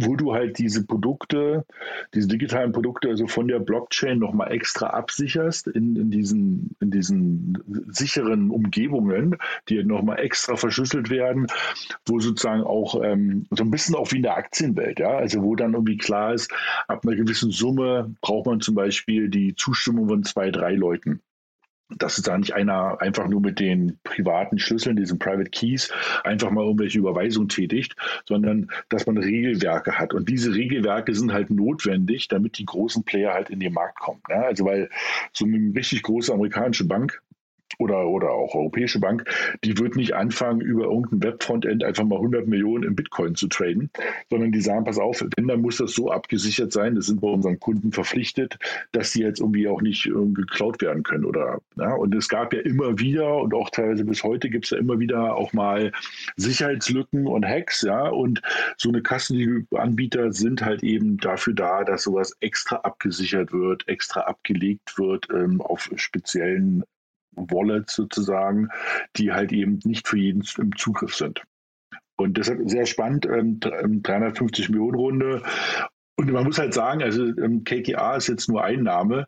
G: wo du halt diese Produkte, diese digitalen Produkte also von der Blockchain nochmal extra absicherst in, in, diesen, in diesen sicheren Umgebungen, die nochmal extra verschlüsselt werden, wo sozusagen auch ähm, so ein bisschen auch wie in der Aktienwelt, ja, also wo dann irgendwie klar ist, ab einer gewissen Summe braucht man zum Beispiel die Zustimmung von zwei, drei Leuten. Dass da nicht einer einfach nur mit den privaten Schlüsseln, diesen Private Keys, einfach mal irgendwelche Überweisungen tätigt, sondern dass man Regelwerke hat. Und diese Regelwerke sind halt notwendig, damit die großen Player halt in den Markt kommen. Ja, also weil so eine richtig große amerikanische Bank oder, oder auch Europäische Bank, die wird nicht anfangen, über irgendein Webfrontend einfach mal 100 Millionen in Bitcoin zu traden, sondern die sagen, pass auf, wenn, dann muss das so abgesichert sein, das sind bei unseren Kunden verpflichtet, dass die jetzt irgendwie auch nicht geklaut werden können. Oder, ja, und es gab ja immer wieder und auch teilweise bis heute gibt es ja immer wieder auch mal Sicherheitslücken und Hacks, ja, und so eine Custody-Anbieter sind halt eben dafür da, dass sowas extra abgesichert wird, extra abgelegt wird ähm, auf speziellen Wallets sozusagen, die halt eben nicht für jeden im Zugriff sind. Und deshalb sehr spannend, ähm, 350 ähm, Millionen Runde. Und man muss halt sagen, also ähm, KKA ist jetzt nur ein Name.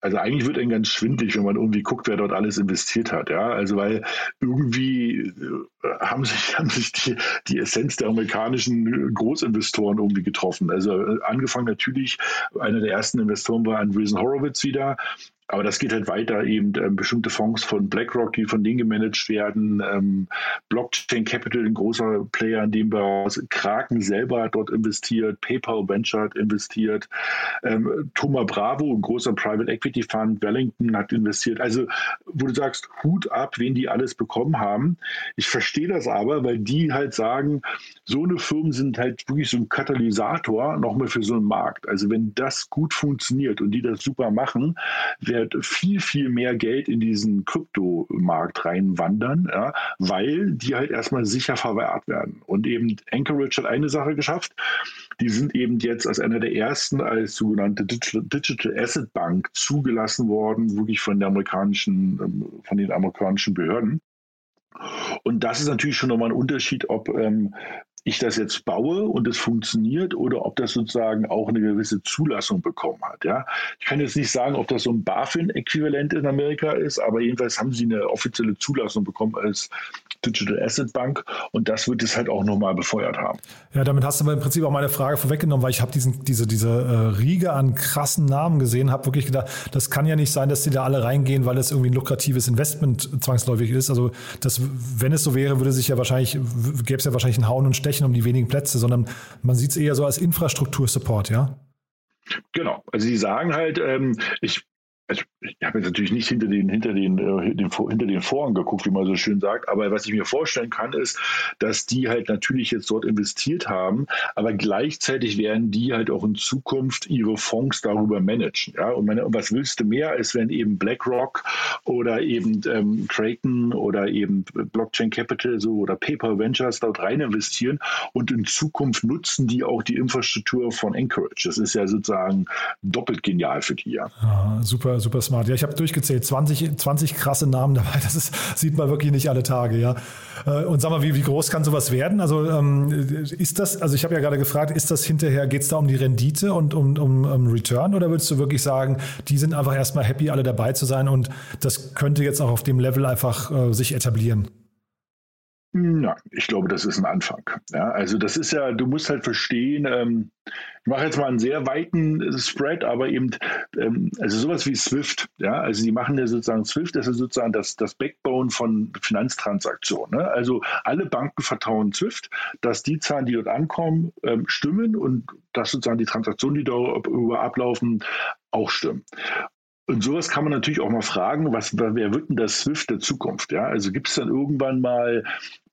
G: Also eigentlich wird einem ganz schwindlig, wenn man irgendwie guckt, wer dort alles investiert hat. Ja, also weil irgendwie äh, haben sich, (laughs) haben sich die, die Essenz der amerikanischen Großinvestoren irgendwie getroffen. Also äh, angefangen natürlich, einer der ersten Investoren war Andreessen Horowitz wieder, aber das geht halt weiter, eben ähm, bestimmte Fonds von BlackRock, die von denen gemanagt werden, ähm, Blockchain Capital, ein großer Player in dem Bereich, Kraken selber hat dort investiert, PayPal Venture hat investiert, ähm, Thoma Bravo, ein großer Private Equity Fund, Wellington hat investiert. Also, wo du sagst, Hut ab, wen die alles bekommen haben. Ich verstehe das aber, weil die halt sagen, so eine Firmen sind halt wirklich so ein Katalysator nochmal für so einen Markt. Also, wenn das gut funktioniert und die das super machen, wäre wird viel, viel mehr Geld in diesen Kryptomarkt reinwandern, ja, weil die halt erstmal sicher verwahrt werden. Und eben Anchorage hat eine Sache geschafft. Die sind eben jetzt als einer der ersten als sogenannte Digital, Digital Asset Bank zugelassen worden, wirklich von der amerikanischen, ähm, von den amerikanischen Behörden. Und das ist natürlich schon nochmal ein Unterschied, ob ähm, ich das jetzt baue und es funktioniert oder ob das sozusagen auch eine gewisse Zulassung bekommen hat. Ja? Ich kann jetzt nicht sagen, ob das so ein BaFin-Äquivalent in Amerika ist, aber jedenfalls haben sie eine offizielle Zulassung bekommen als Digital Asset Bank und das wird es halt auch nochmal befeuert haben.
B: Ja, damit hast du aber im Prinzip auch meine Frage vorweggenommen, weil ich habe diese, diese äh, Riege an krassen Namen gesehen, habe wirklich gedacht, das kann ja nicht sein, dass die da alle reingehen, weil es irgendwie ein lukratives Investment zwangsläufig ist. Also das, wenn es so wäre, würde sich ja wahrscheinlich, gäbe es ja wahrscheinlich ein Hauen und Stechen um die wenigen Plätze, sondern man sieht es eher so als Infrastruktursupport, ja?
G: Genau, also sie sagen halt, ähm, ich also ich habe jetzt natürlich nicht hinter den, hinter den, äh, den, hinter den Vorhang geguckt, wie man so schön sagt, aber was ich mir vorstellen kann, ist, dass die halt natürlich jetzt dort investiert haben, aber gleichzeitig werden die halt auch in Zukunft ihre Fonds darüber managen. Ja? Und, meine, und was willst du mehr, als wenn eben BlackRock oder eben ähm, Kraken oder eben Blockchain Capital so oder PayPal Ventures dort rein investieren und in Zukunft nutzen die auch die Infrastruktur von Anchorage. Das ist ja sozusagen doppelt genial für die. Ja,
B: ja super super, smart. Ja, ich habe durchgezählt, 20, 20 krasse Namen dabei. Das ist, sieht man wirklich nicht alle Tage, ja. Äh, und sag mal, wie, wie groß kann sowas werden? Also ähm, ist das, also ich habe ja gerade gefragt, ist das hinterher, geht es da um die Rendite und um, um, um Return oder würdest du wirklich sagen, die sind einfach erstmal happy, alle dabei zu sein und das könnte jetzt auch auf dem Level einfach äh, sich etablieren?
G: Nein, ich glaube, das ist ein Anfang. Ja, also das ist ja, du musst halt verstehen, ähm, ich mache jetzt mal einen sehr weiten Spread, aber eben, ähm, also sowas wie Swift, ja, also die machen ja sozusagen Swift, das ist sozusagen das, das Backbone von Finanztransaktionen. Ne? Also alle Banken vertrauen Swift, dass die Zahlen, die dort ankommen, ähm, stimmen und dass sozusagen die Transaktionen, die darüber ablaufen, auch stimmen. Und sowas kann man natürlich auch mal fragen, was, wer wird denn das Swift der Zukunft? Ja? Also gibt es dann irgendwann mal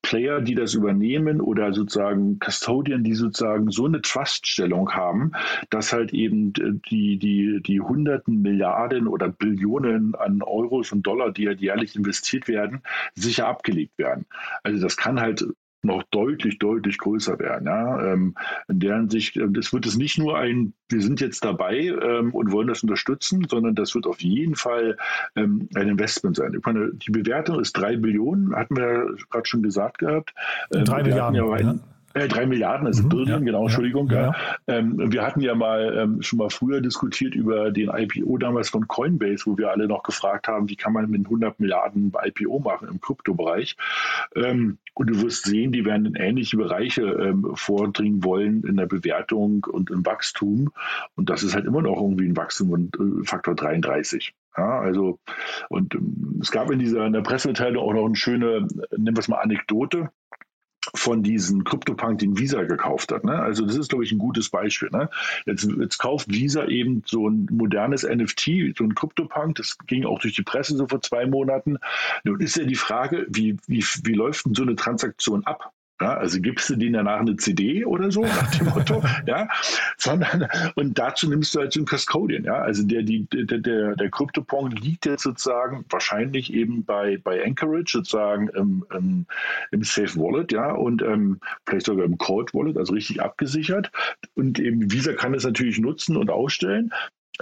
G: Player, die das übernehmen oder sozusagen Custodian, die sozusagen so eine Truststellung haben, dass halt eben die, die, die hunderten Milliarden oder Billionen an Euros und Dollar, die halt jährlich investiert werden, sicher abgelegt werden. Also das kann halt noch deutlich, deutlich größer werden. Ja? Ähm, in deren Sicht, äh, das wird es nicht nur ein, wir sind jetzt dabei ähm, und wollen das unterstützen, sondern das wird auf jeden Fall ähm, ein Investment sein. Ich meine, die Bewertung ist drei Billionen, hatten wir gerade schon gesagt gehabt.
B: Ähm, drei Milliarden. Ja
G: äh, drei Milliarden, also mhm, Billion, ja, genau, Entschuldigung. Ja, ja. Ähm, wir hatten ja mal ähm, schon mal früher diskutiert über den IPO damals von Coinbase, wo wir alle noch gefragt haben, wie kann man mit 100 Milliarden IPO machen im Kryptobereich. Ähm, und du wirst sehen, die werden in ähnliche Bereiche ähm, vordringen wollen in der Bewertung und im Wachstum. Und das ist halt immer noch irgendwie ein Wachstum und äh, Faktor 33. Ja, also, und ähm, es gab in dieser in der Pressemitteilung auch noch eine schöne, nennen wir es mal Anekdote von diesem CryptoPunk, den Visa gekauft hat. Ne? Also das ist, glaube ich, ein gutes Beispiel. Ne? Jetzt, jetzt kauft Visa eben so ein modernes NFT, so ein CryptoPunk, das ging auch durch die Presse so vor zwei Monaten. Nun ist ja die Frage, wie, wie, wie läuft denn so eine Transaktion ab? Ja, also gibst du denen danach eine CD oder so, nach dem Motto, (laughs) ja, sondern, und dazu nimmst du halt so einen Custodian, ja, also der, die, der, der, der CryptoPong liegt jetzt sozusagen wahrscheinlich eben bei, bei Anchorage sozusagen im, im, im Safe Wallet, ja, und ähm, vielleicht sogar im Cold Wallet, also richtig abgesichert. Und eben Visa kann es natürlich nutzen und ausstellen.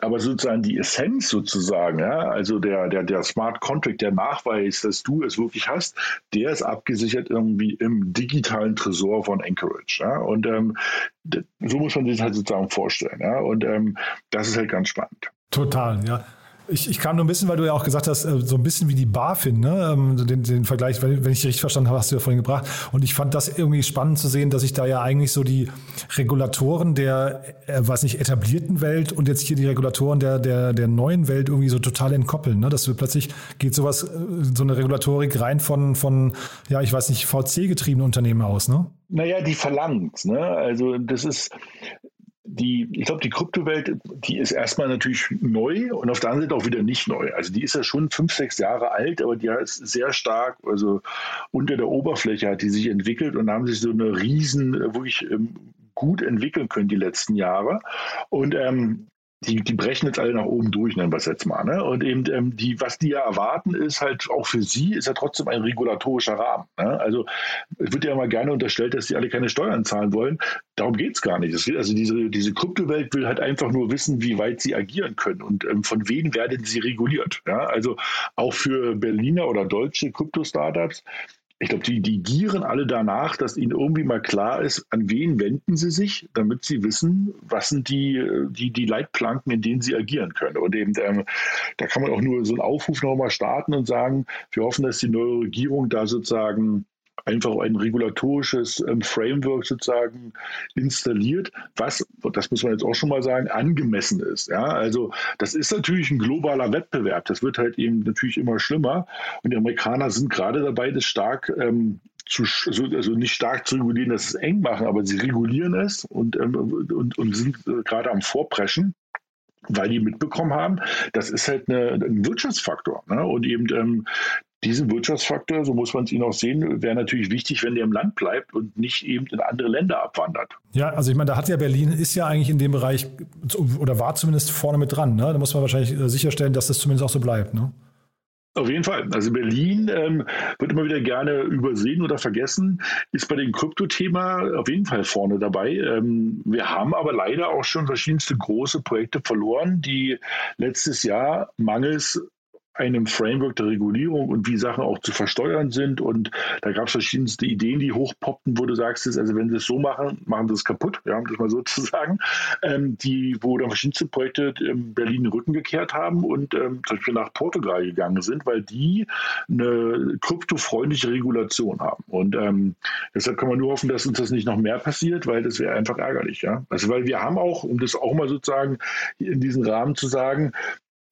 G: Aber sozusagen die Essenz sozusagen, ja, also der, der, der Smart Contract, der Nachweis, dass du es wirklich hast, der ist abgesichert irgendwie im digitalen Tresor von Anchorage. Ja, und ähm, so muss man sich halt sozusagen vorstellen. Ja, und ähm, das ist halt ganz spannend.
B: Total, ja. Ich, ich kam nur ein bisschen, weil du ja auch gesagt hast, äh, so ein bisschen wie die BaFin, ne? Ähm, den, den Vergleich, wenn ich richtig verstanden habe, hast du ja vorhin gebracht. Und ich fand das irgendwie spannend zu sehen, dass sich da ja eigentlich so die Regulatoren der, äh, weiß nicht, etablierten Welt und jetzt hier die Regulatoren der, der, der neuen Welt irgendwie so total entkoppeln. Ne? Dass wir plötzlich geht sowas, äh, so eine Regulatorik rein von, von ja, ich weiß nicht, VC-getriebenen Unternehmen aus, ne?
G: Naja, die verlangt. Ne? Also das ist, die, ich glaube, die Kryptowelt, die ist erstmal natürlich neu und auf der anderen Seite auch wieder nicht neu. Also die ist ja schon fünf, sechs Jahre alt, aber die ist sehr stark, also unter der Oberfläche hat die sich entwickelt und haben sich so eine riesen, wirklich ähm, gut entwickeln können die letzten Jahre. Und ähm, die, die brechen jetzt alle nach oben durch, nennen wir es jetzt mal. Ne? Und eben ähm, die, was die ja erwarten, ist halt auch für sie, ist ja trotzdem ein regulatorischer Rahmen. Ne? Also es wird ja immer gerne unterstellt, dass die alle keine Steuern zahlen wollen. Darum geht es gar nicht. Will, also diese, diese Kryptowelt will halt einfach nur wissen, wie weit sie agieren können und ähm, von wem werden sie reguliert. Ja? Also auch für Berliner oder deutsche Krypto-Startups ich glaube, die, die gieren alle danach, dass ihnen irgendwie mal klar ist, an wen wenden sie sich, damit sie wissen, was sind die, die, die Leitplanken, in denen sie agieren können. Und eben, ähm, da kann man auch nur so einen Aufruf nochmal starten und sagen, wir hoffen, dass die neue Regierung da sozusagen einfach ein regulatorisches ähm, Framework sozusagen installiert, was, das muss man jetzt auch schon mal sagen, angemessen ist. Ja? Also das ist natürlich ein globaler Wettbewerb. Das wird halt eben natürlich immer schlimmer. Und die Amerikaner sind gerade dabei, das stark ähm, zu, also nicht stark zu regulieren, dass es eng machen, aber sie regulieren es und, ähm, und, und sind äh, gerade am Vorpreschen weil die mitbekommen haben, das ist halt eine, ein Wirtschaftsfaktor. Ne? Und eben ähm, diesen Wirtschaftsfaktor, so muss man es ihn auch sehen, wäre natürlich wichtig, wenn der im Land bleibt und nicht eben in andere Länder abwandert.
B: Ja, also ich meine, da hat ja Berlin, ist ja eigentlich in dem Bereich oder war zumindest vorne mit dran. Ne? Da muss man wahrscheinlich äh, sicherstellen, dass das zumindest auch so bleibt. Ne?
G: Auf jeden Fall. Also Berlin ähm, wird immer wieder gerne übersehen oder vergessen, ist bei dem Krypto-Thema auf jeden Fall vorne dabei. Ähm, wir haben aber leider auch schon verschiedenste große Projekte verloren, die letztes Jahr mangels einem Framework der Regulierung und wie Sachen auch zu versteuern sind. Und da gab es verschiedenste Ideen, die hochpoppten, wo du sagst, also wenn sie es so machen, machen sie es kaputt, ja, um das mal so zu sagen, ähm, die, wo dann verschiedenste Projekte in Berlin den Rücken gekehrt haben und ähm, zum Beispiel nach Portugal gegangen sind, weil die eine kryptofreundliche Regulation haben. Und ähm, deshalb kann man nur hoffen, dass uns das nicht noch mehr passiert, weil das wäre einfach ärgerlich. Ja? Also weil wir haben auch, um das auch mal sozusagen in diesem Rahmen zu sagen,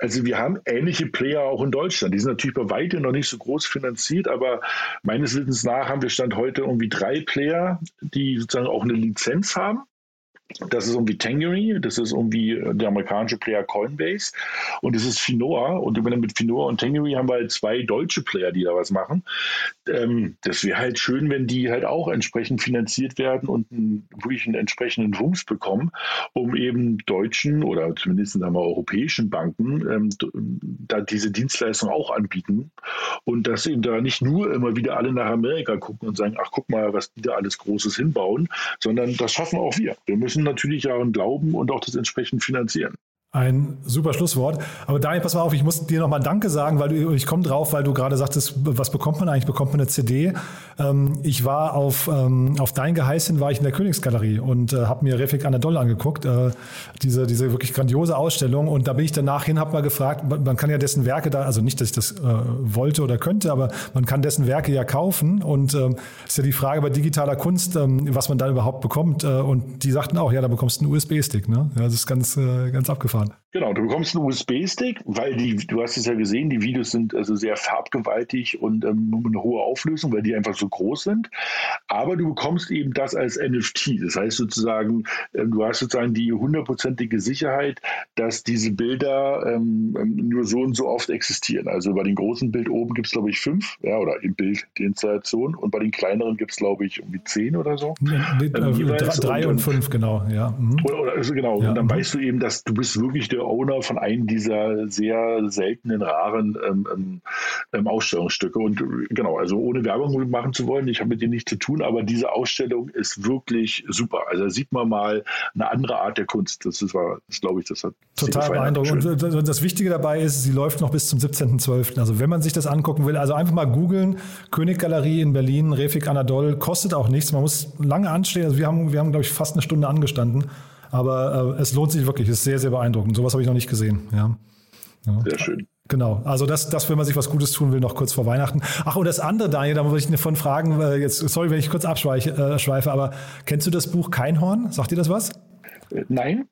G: also wir haben ähnliche Player auch in Deutschland. Die sind natürlich bei weitem noch nicht so groß finanziert, aber meines Wissens nach haben wir Stand heute irgendwie drei Player, die sozusagen auch eine Lizenz haben das ist irgendwie Tangery, das ist irgendwie äh, der amerikanische Player Coinbase und das ist Finoa. Und mit Finoa und Tangery haben wir halt zwei deutsche Player, die da was machen. Ähm, das wäre halt schön, wenn die halt auch entsprechend finanziert werden und wirklich einen entsprechenden Wumms bekommen, um eben deutschen oder zumindest wir, europäischen Banken ähm, da diese Dienstleistung auch anbieten. Und dass eben da nicht nur immer wieder alle nach Amerika gucken und sagen, ach guck mal, was die da alles Großes hinbauen, sondern das schaffen auch wir. Wir müssen müssen natürlich daran glauben und auch das entsprechend finanzieren.
B: Ein super Schlusswort. Aber Daniel, pass mal auf, ich muss dir nochmal Danke sagen, weil du, ich komme drauf, weil du gerade sagtest, was bekommt man eigentlich? Bekommt man eine CD? Ähm, ich war auf, ähm, auf dein Geheiß hin, war ich in der Königsgalerie und äh, habe mir Refik Anadol angeguckt, äh, diese, diese wirklich grandiose Ausstellung. Und da bin ich danach hin, habe mal gefragt, man, kann ja dessen Werke da, also nicht, dass ich das äh, wollte oder könnte, aber man kann dessen Werke ja kaufen. Und ähm, ist ja die Frage bei digitaler Kunst, ähm, was man da überhaupt bekommt. Äh, und die sagten auch, ja, da bekommst du einen USB-Stick. Ne? Ja, das ist ganz, äh, ganz abgefahren. on.
G: Genau, du bekommst einen USB-Stick, weil die, du hast es ja gesehen, die Videos sind also sehr farbgewaltig und ähm, eine hohe Auflösung, weil die einfach so groß sind. Aber du bekommst eben das als NFT. Das heißt sozusagen, äh, du hast sozusagen die hundertprozentige Sicherheit, dass diese Bilder ähm, ähm, nur so und so oft existieren. Also bei dem großen Bild oben gibt es, glaube ich, fünf, ja, oder im Bild die Installation und bei den kleineren gibt es, glaube ich, irgendwie zehn oder so. Nee,
B: ähm, äh, drei und, und, fünf, genau, ja.
G: Mhm. Oder, oder, also genau, ja. und dann mhm. weißt du eben, dass du bist wirklich der Owner von einem dieser sehr seltenen, raren ähm, ähm, ähm, Ausstellungsstücke. Und genau, also ohne Werbung machen zu wollen, ich habe mit denen nichts zu tun, aber diese Ausstellung ist wirklich super. Also da sieht man mal eine andere Art der Kunst. Das ist, war, das glaube ich, das hat
B: total beeindruckend. Und das Wichtige dabei ist, sie läuft noch bis zum 17.12. Also wenn man sich das angucken will, also einfach mal googeln, Königgalerie in Berlin, Refik Anadol, kostet auch nichts. Man muss lange anstehen. Also wir haben, wir haben, glaube ich, fast eine Stunde angestanden. Aber äh, es lohnt sich wirklich, es ist sehr, sehr beeindruckend. Sowas habe ich noch nicht gesehen. Ja.
G: ja. Sehr schön.
B: Genau, also das, das, wenn man sich was Gutes tun will, noch kurz vor Weihnachten. Ach, und das andere, Daniel, da muss ich von fragen, äh, jetzt, sorry, wenn ich kurz abschweife, äh, aber kennst du das Buch Keinhorn? Sagt dir das was?
G: Äh, nein.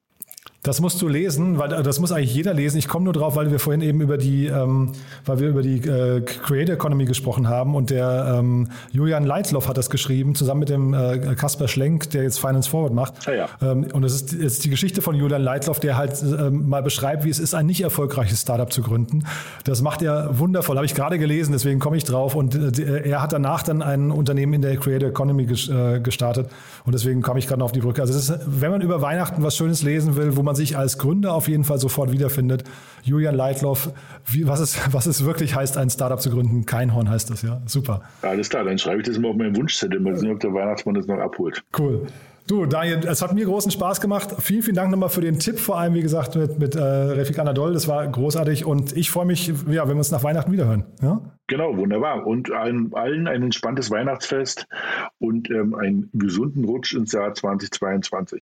B: Das musst du lesen, weil äh, das muss eigentlich jeder lesen. Ich komme nur drauf, weil wir vorhin eben über die, ähm, weil wir über die äh, Creator Economy gesprochen haben und der ähm, Julian Leitloff hat das geschrieben, zusammen mit dem äh, Kasper Schlenk, der jetzt Finance Forward macht.
G: Ja, ja.
B: Ähm, und es ist, ist die Geschichte von Julian Leitloff, der halt ähm, mal beschreibt, wie es ist, ein nicht erfolgreiches Startup zu gründen. Das macht er wundervoll. Habe ich gerade gelesen, deswegen komme ich drauf. Und äh, er hat danach dann ein Unternehmen in der Creator Economy ges äh, gestartet. Und deswegen komme ich gerade noch auf die Brücke. Also ist, wenn man über Weihnachten was Schönes lesen will, wo man sich als Gründer auf jeden Fall sofort wiederfindet. Julian Leitloff, wie, was, es, was es wirklich heißt, ein Startup zu gründen. Kein Horn heißt das, ja. Super.
G: Alles klar, dann schreibe ich das mal auf meinen Wunschzettel. Mal sehen, ob der Weihnachtsmann das noch abholt.
B: Cool. Du, Daniel, es hat mir großen Spaß gemacht. Vielen, vielen Dank nochmal für den Tipp, vor allem, wie gesagt, mit, mit äh, Refik Anadol. Das war großartig und ich freue mich, ja, wenn wir uns nach Weihnachten wiederhören. Ja?
G: Genau, wunderbar. Und allen, allen ein entspanntes Weihnachtsfest und ähm, einen gesunden Rutsch ins Jahr 2022.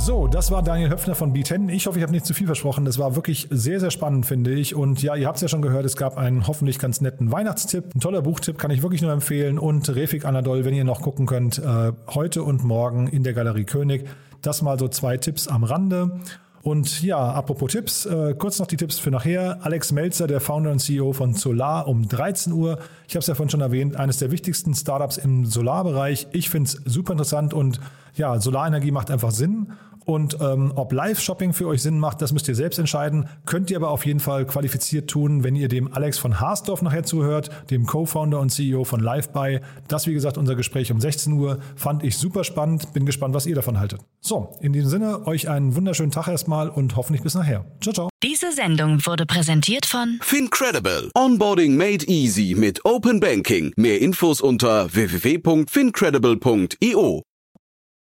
B: So, das war Daniel Höpfner von B10. Ich hoffe, ich habe nicht zu viel versprochen. Das war wirklich sehr, sehr spannend, finde ich. Und ja, ihr habt es ja schon gehört, es gab einen hoffentlich ganz netten Weihnachtstipp. Ein toller Buchtipp, kann ich wirklich nur empfehlen. Und Refik Anadol, wenn ihr noch gucken könnt, äh, heute und morgen in der Galerie König. Das mal so zwei Tipps am Rande. Und ja, apropos Tipps, äh, kurz noch die Tipps für nachher. Alex Melzer, der Founder und CEO von Solar um 13 Uhr. Ich habe es ja vorhin schon erwähnt, eines der wichtigsten Startups im Solarbereich. Ich finde es super interessant und ja, Solarenergie macht einfach Sinn. Und ähm, ob Live-Shopping für euch Sinn macht, das müsst ihr selbst entscheiden. Könnt ihr aber auf jeden Fall qualifiziert tun, wenn ihr dem Alex von Haasdorf nachher zuhört, dem Co-Founder und CEO von LiveBuy. Das, wie gesagt, unser Gespräch um 16 Uhr. Fand ich super spannend. Bin gespannt, was ihr davon haltet. So, in diesem Sinne, euch einen wunderschönen Tag erstmal und hoffentlich bis nachher. Ciao, ciao.
A: Diese Sendung wurde präsentiert von
H: Fincredible. Onboarding made easy mit Open Banking. Mehr Infos unter www.fincredible.io.